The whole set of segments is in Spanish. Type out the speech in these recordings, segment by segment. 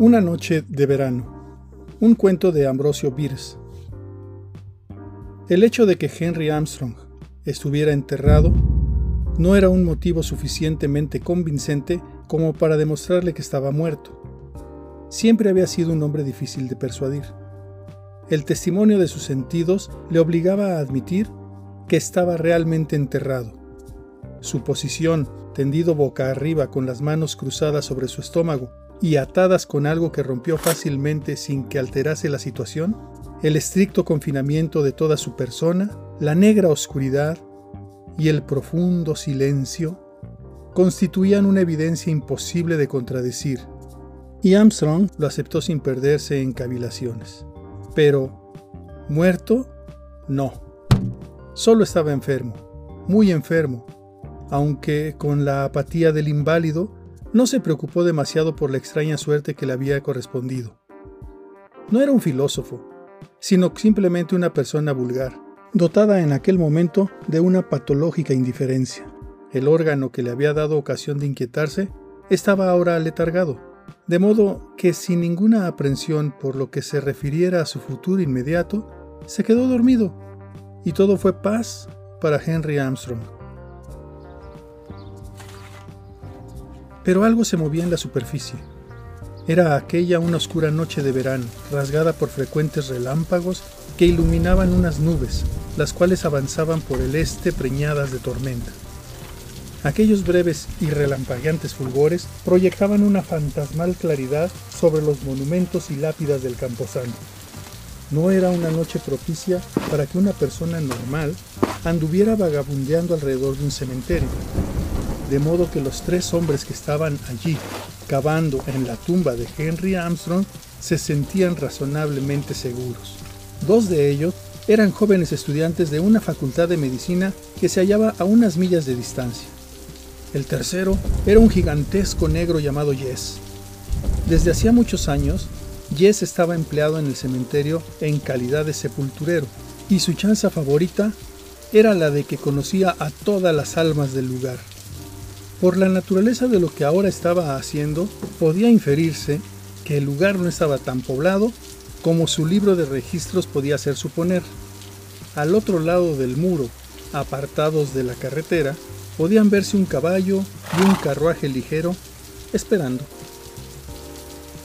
Una noche de verano. Un cuento de Ambrosio Bierce. El hecho de que Henry Armstrong estuviera enterrado no era un motivo suficientemente convincente como para demostrarle que estaba muerto. Siempre había sido un hombre difícil de persuadir. El testimonio de sus sentidos le obligaba a admitir que estaba realmente enterrado. Su posición, tendido boca arriba con las manos cruzadas sobre su estómago y atadas con algo que rompió fácilmente sin que alterase la situación, el estricto confinamiento de toda su persona, la negra oscuridad y el profundo silencio constituían una evidencia imposible de contradecir, y Armstrong lo aceptó sin perderse en cavilaciones. Pero, ¿muerto? No. Solo estaba enfermo, muy enfermo, aunque con la apatía del inválido no se preocupó demasiado por la extraña suerte que le había correspondido. No era un filósofo, sino simplemente una persona vulgar, dotada en aquel momento de una patológica indiferencia. El órgano que le había dado ocasión de inquietarse estaba ahora letargado, de modo que sin ninguna aprensión por lo que se refiriera a su futuro inmediato, se quedó dormido, y todo fue paz para Henry Armstrong. Pero algo se movía en la superficie. Era aquella una oscura noche de verano, rasgada por frecuentes relámpagos que iluminaban unas nubes, las cuales avanzaban por el este preñadas de tormenta. Aquellos breves y relampagueantes fulgores proyectaban una fantasmal claridad sobre los monumentos y lápidas del camposanto. No era una noche propicia para que una persona normal anduviera vagabundeando alrededor de un cementerio, de modo que los tres hombres que estaban allí, cavando en la tumba de Henry Armstrong, se sentían razonablemente seguros. Dos de ellos eran jóvenes estudiantes de una facultad de medicina que se hallaba a unas millas de distancia. El tercero era un gigantesco negro llamado Jess. Desde hacía muchos años, Jess estaba empleado en el cementerio en calidad de sepulturero, y su chanza favorita era la de que conocía a todas las almas del lugar. Por la naturaleza de lo que ahora estaba haciendo, podía inferirse que el lugar no estaba tan poblado como su libro de registros podía hacer suponer. Al otro lado del muro, apartados de la carretera, podían verse un caballo y un carruaje ligero esperando.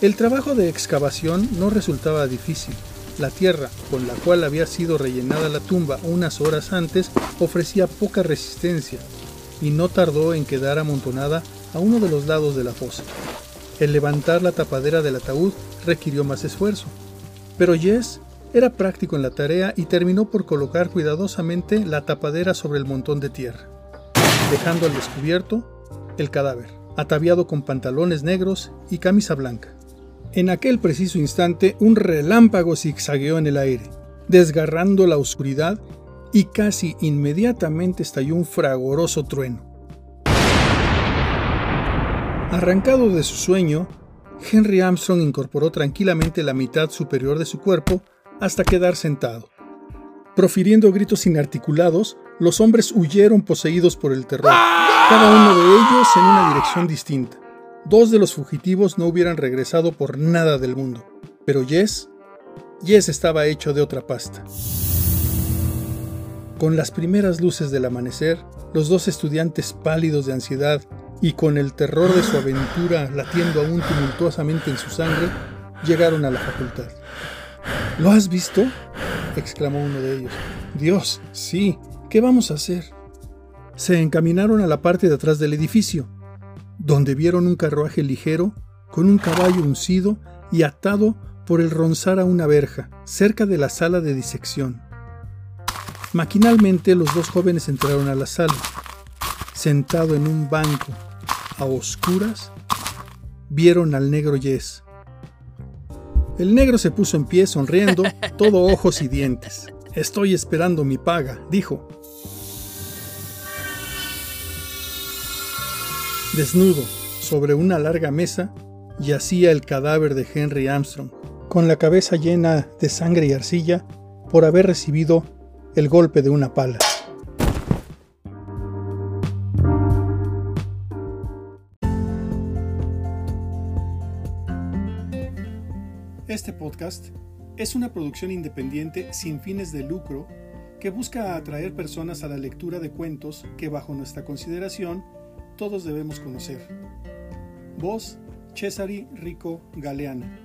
El trabajo de excavación no resultaba difícil. La tierra con la cual había sido rellenada la tumba unas horas antes ofrecía poca resistencia y no tardó en quedar amontonada a uno de los lados de la fosa. El levantar la tapadera del ataúd requirió más esfuerzo, pero Jess era práctico en la tarea y terminó por colocar cuidadosamente la tapadera sobre el montón de tierra, dejando al descubierto el cadáver, ataviado con pantalones negros y camisa blanca. En aquel preciso instante un relámpago zigzagueó en el aire, desgarrando la oscuridad y casi inmediatamente estalló un fragoroso trueno. Arrancado de su sueño, Henry Armstrong incorporó tranquilamente la mitad superior de su cuerpo hasta quedar sentado. Profiriendo gritos inarticulados, los hombres huyeron poseídos por el terror, cada uno de ellos en una dirección distinta. Dos de los fugitivos no hubieran regresado por nada del mundo, pero Jess, Jess estaba hecho de otra pasta. Con las primeras luces del amanecer, los dos estudiantes pálidos de ansiedad y con el terror de su aventura latiendo aún tumultuosamente en su sangre, llegaron a la facultad. ¿Lo has visto? exclamó uno de ellos. Dios, sí, ¿qué vamos a hacer? Se encaminaron a la parte de atrás del edificio, donde vieron un carruaje ligero con un caballo uncido y atado por el ronzar a una verja, cerca de la sala de disección. Maquinalmente los dos jóvenes entraron a la sala. Sentado en un banco, a oscuras, vieron al negro Yes. El negro se puso en pie sonriendo, todo ojos y dientes. Estoy esperando mi paga, dijo. Desnudo, sobre una larga mesa, yacía el cadáver de Henry Armstrong, con la cabeza llena de sangre y arcilla por haber recibido el golpe de una pala. Este podcast es una producción independiente sin fines de lucro que busca atraer personas a la lectura de cuentos que bajo nuestra consideración todos debemos conocer. Voz Cesari Rico Galeano.